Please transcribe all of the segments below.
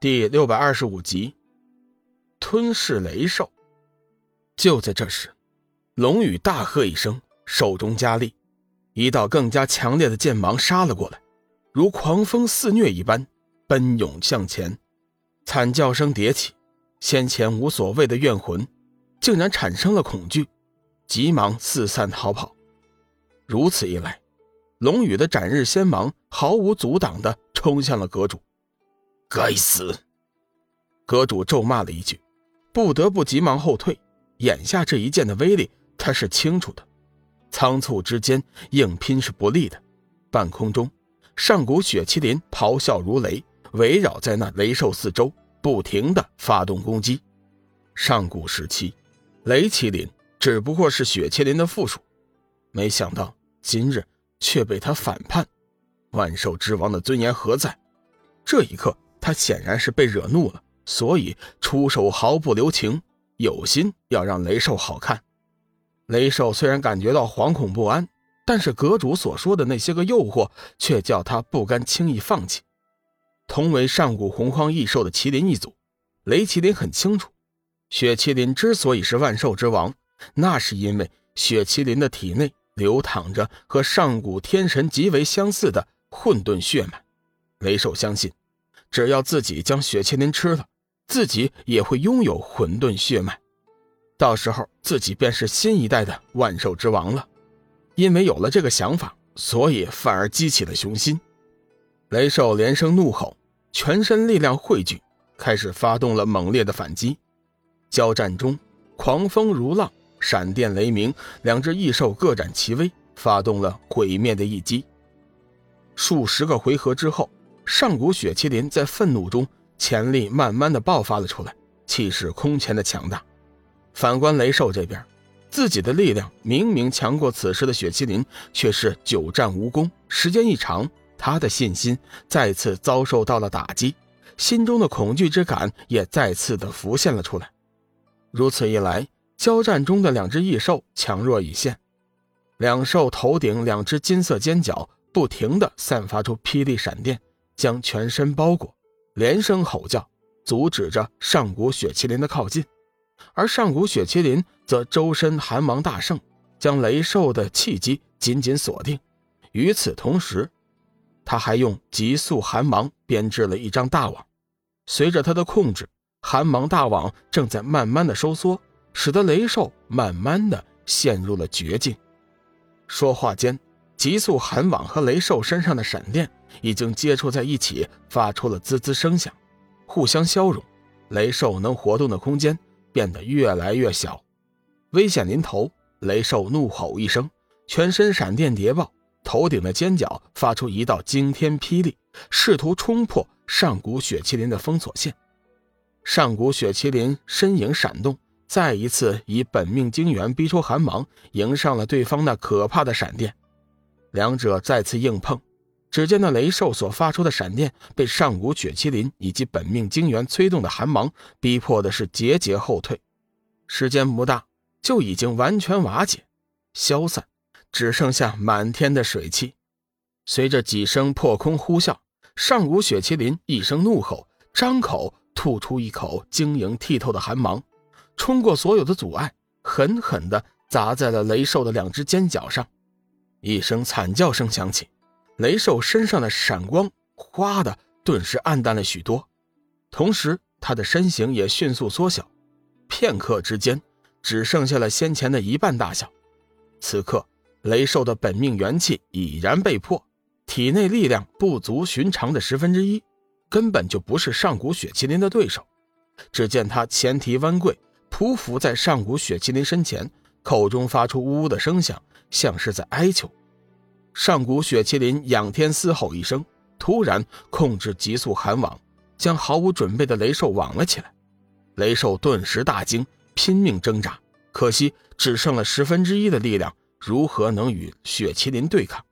第六百二十五集，吞噬雷兽。就在这时，龙宇大喝一声，手中加力，一道更加强烈的剑芒杀了过来，如狂风肆虐一般奔涌向前。惨叫声迭起，先前无所谓的怨魂，竟然产生了恐惧，急忙四散逃跑。如此一来，龙宇的斩日仙芒毫无阻挡地冲向了阁主。该死！阁主咒骂了一句，不得不急忙后退。眼下这一剑的威力，他是清楚的。仓促之间，硬拼是不利的。半空中，上古雪麒麟咆哮如雷，围绕在那雷兽四周，不停的发动攻击。上古时期，雷麒麟只不过是雪麒麟的附属，没想到今日却被他反叛。万兽之王的尊严何在？这一刻。他显然是被惹怒了，所以出手毫不留情，有心要让雷兽好看。雷兽虽然感觉到惶恐不安，但是阁主所说的那些个诱惑却叫他不甘轻易放弃。同为上古洪荒异兽的麒麟一族，雷麒麟很清楚，雪麒麟之所以是万兽之王，那是因为雪麒麟的体内流淌着和上古天神极为相似的混沌血脉。雷兽相信。只要自己将雪麒麟吃了，自己也会拥有混沌血脉，到时候自己便是新一代的万兽之王了。因为有了这个想法，所以反而激起了雄心。雷兽连声怒吼，全身力量汇聚，开始发动了猛烈的反击。交战中，狂风如浪，闪电雷鸣，两只异兽各展其威，发动了毁灭的一击。数十个回合之后。上古雪麒麟在愤怒中，潜力慢慢的爆发了出来，气势空前的强大。反观雷兽这边，自己的力量明明强过此时的雪麒麟，却是久战无功。时间一长，他的信心再次遭受到了打击，心中的恐惧之感也再次的浮现了出来。如此一来，交战中的两只异兽强弱已现，两兽头顶两只金色尖角不停的散发出霹雳闪电。将全身包裹，连声吼叫，阻止着上古雪麒麟的靠近。而上古雪麒麟则周身寒芒大盛，将雷兽的气机紧紧锁定。与此同时，他还用极速寒芒编织了一张大网。随着他的控制，寒芒大网正在慢慢的收缩，使得雷兽慢慢的陷入了绝境。说话间。急速寒网和雷兽身上的闪电已经接触在一起，发出了滋滋声响，互相消融。雷兽能活动的空间变得越来越小，危险临头，雷兽怒吼一声，全身闪电叠爆，头顶的尖角发出一道惊天霹雳，试图冲破上古雪麒麟的封锁线。上古雪麒麟身影闪动，再一次以本命精元逼出寒芒，迎上了对方那可怕的闪电。两者再次硬碰，只见那雷兽所发出的闪电被上古雪麒麟以及本命精元催动的寒芒逼迫的是节节后退，时间不大就已经完全瓦解、消散，只剩下满天的水汽。随着几声破空呼啸，上古雪麒麟一声怒吼，张口吐出一口晶莹剔透的寒芒，冲过所有的阻碍，狠狠地砸在了雷兽的两只尖角上。一声惨叫声响起，雷兽身上的闪光哗的顿时暗淡了许多，同时他的身形也迅速缩小，片刻之间只剩下了先前的一半大小。此刻，雷兽的本命元气已然被破，体内力量不足寻常的十分之一，根本就不是上古雪麒麟的对手。只见他前蹄弯跪，匍匐在上古雪麒麟身前，口中发出呜呜的声响。像是在哀求，上古雪麒麟仰天嘶吼一声，突然控制急速寒网，将毫无准备的雷兽网了起来。雷兽顿时大惊，拼命挣扎，可惜只剩了十分之一的力量，如何能与雪麒麟对抗？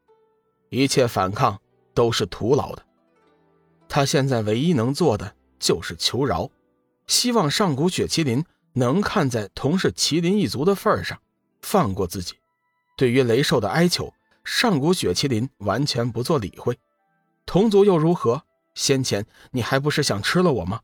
一切反抗都是徒劳的。他现在唯一能做的就是求饶，希望上古雪麒麟能看在同是麒麟一族的份上，放过自己。对于雷兽的哀求，上古雪麒麟完全不做理会。同族又如何？先前你还不是想吃了我吗？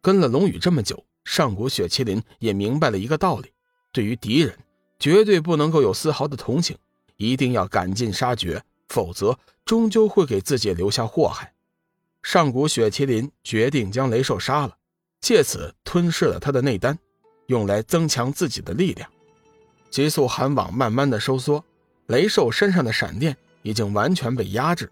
跟了龙宇这么久，上古雪麒麟也明白了一个道理：对于敌人，绝对不能够有丝毫的同情，一定要赶尽杀绝，否则终究会给自己留下祸害。上古雪麒麟决定将雷兽杀了，借此吞噬了他的内丹，用来增强自己的力量。极速寒网慢慢的收缩，雷兽身上的闪电已经完全被压制。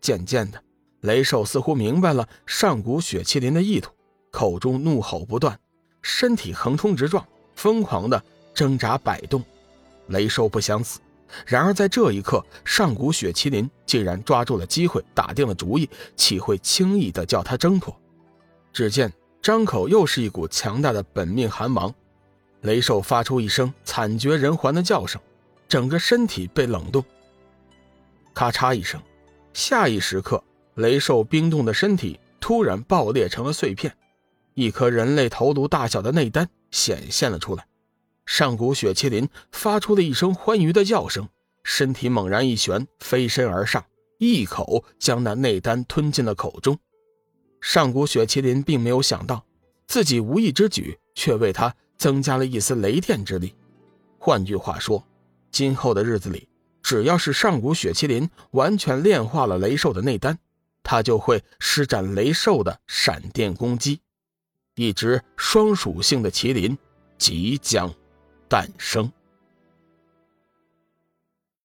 渐渐的。雷兽似乎明白了上古雪麒麟的意图，口中怒吼不断，身体横冲直撞，疯狂的挣扎摆动。雷兽不想死，然而在这一刻，上古雪麒麟竟然抓住了机会，打定了主意，岂会轻易的叫他挣脱？只见张口又是一股强大的本命寒芒，雷兽发出一声惨绝人寰的叫声，整个身体被冷冻。咔嚓一声，下一时刻。雷兽冰冻的身体突然爆裂成了碎片，一颗人类头颅大小的内丹显现了出来。上古雪麒麟发出了一声欢愉的叫声，身体猛然一旋，飞身而上，一口将那内丹吞进了口中。上古雪麒麟并没有想到，自己无意之举却为他增加了一丝雷电之力。换句话说，今后的日子里，只要是上古雪麒麟完全炼化了雷兽的内丹。他就会施展雷兽的闪电攻击，一只双属性的麒麟即将诞生。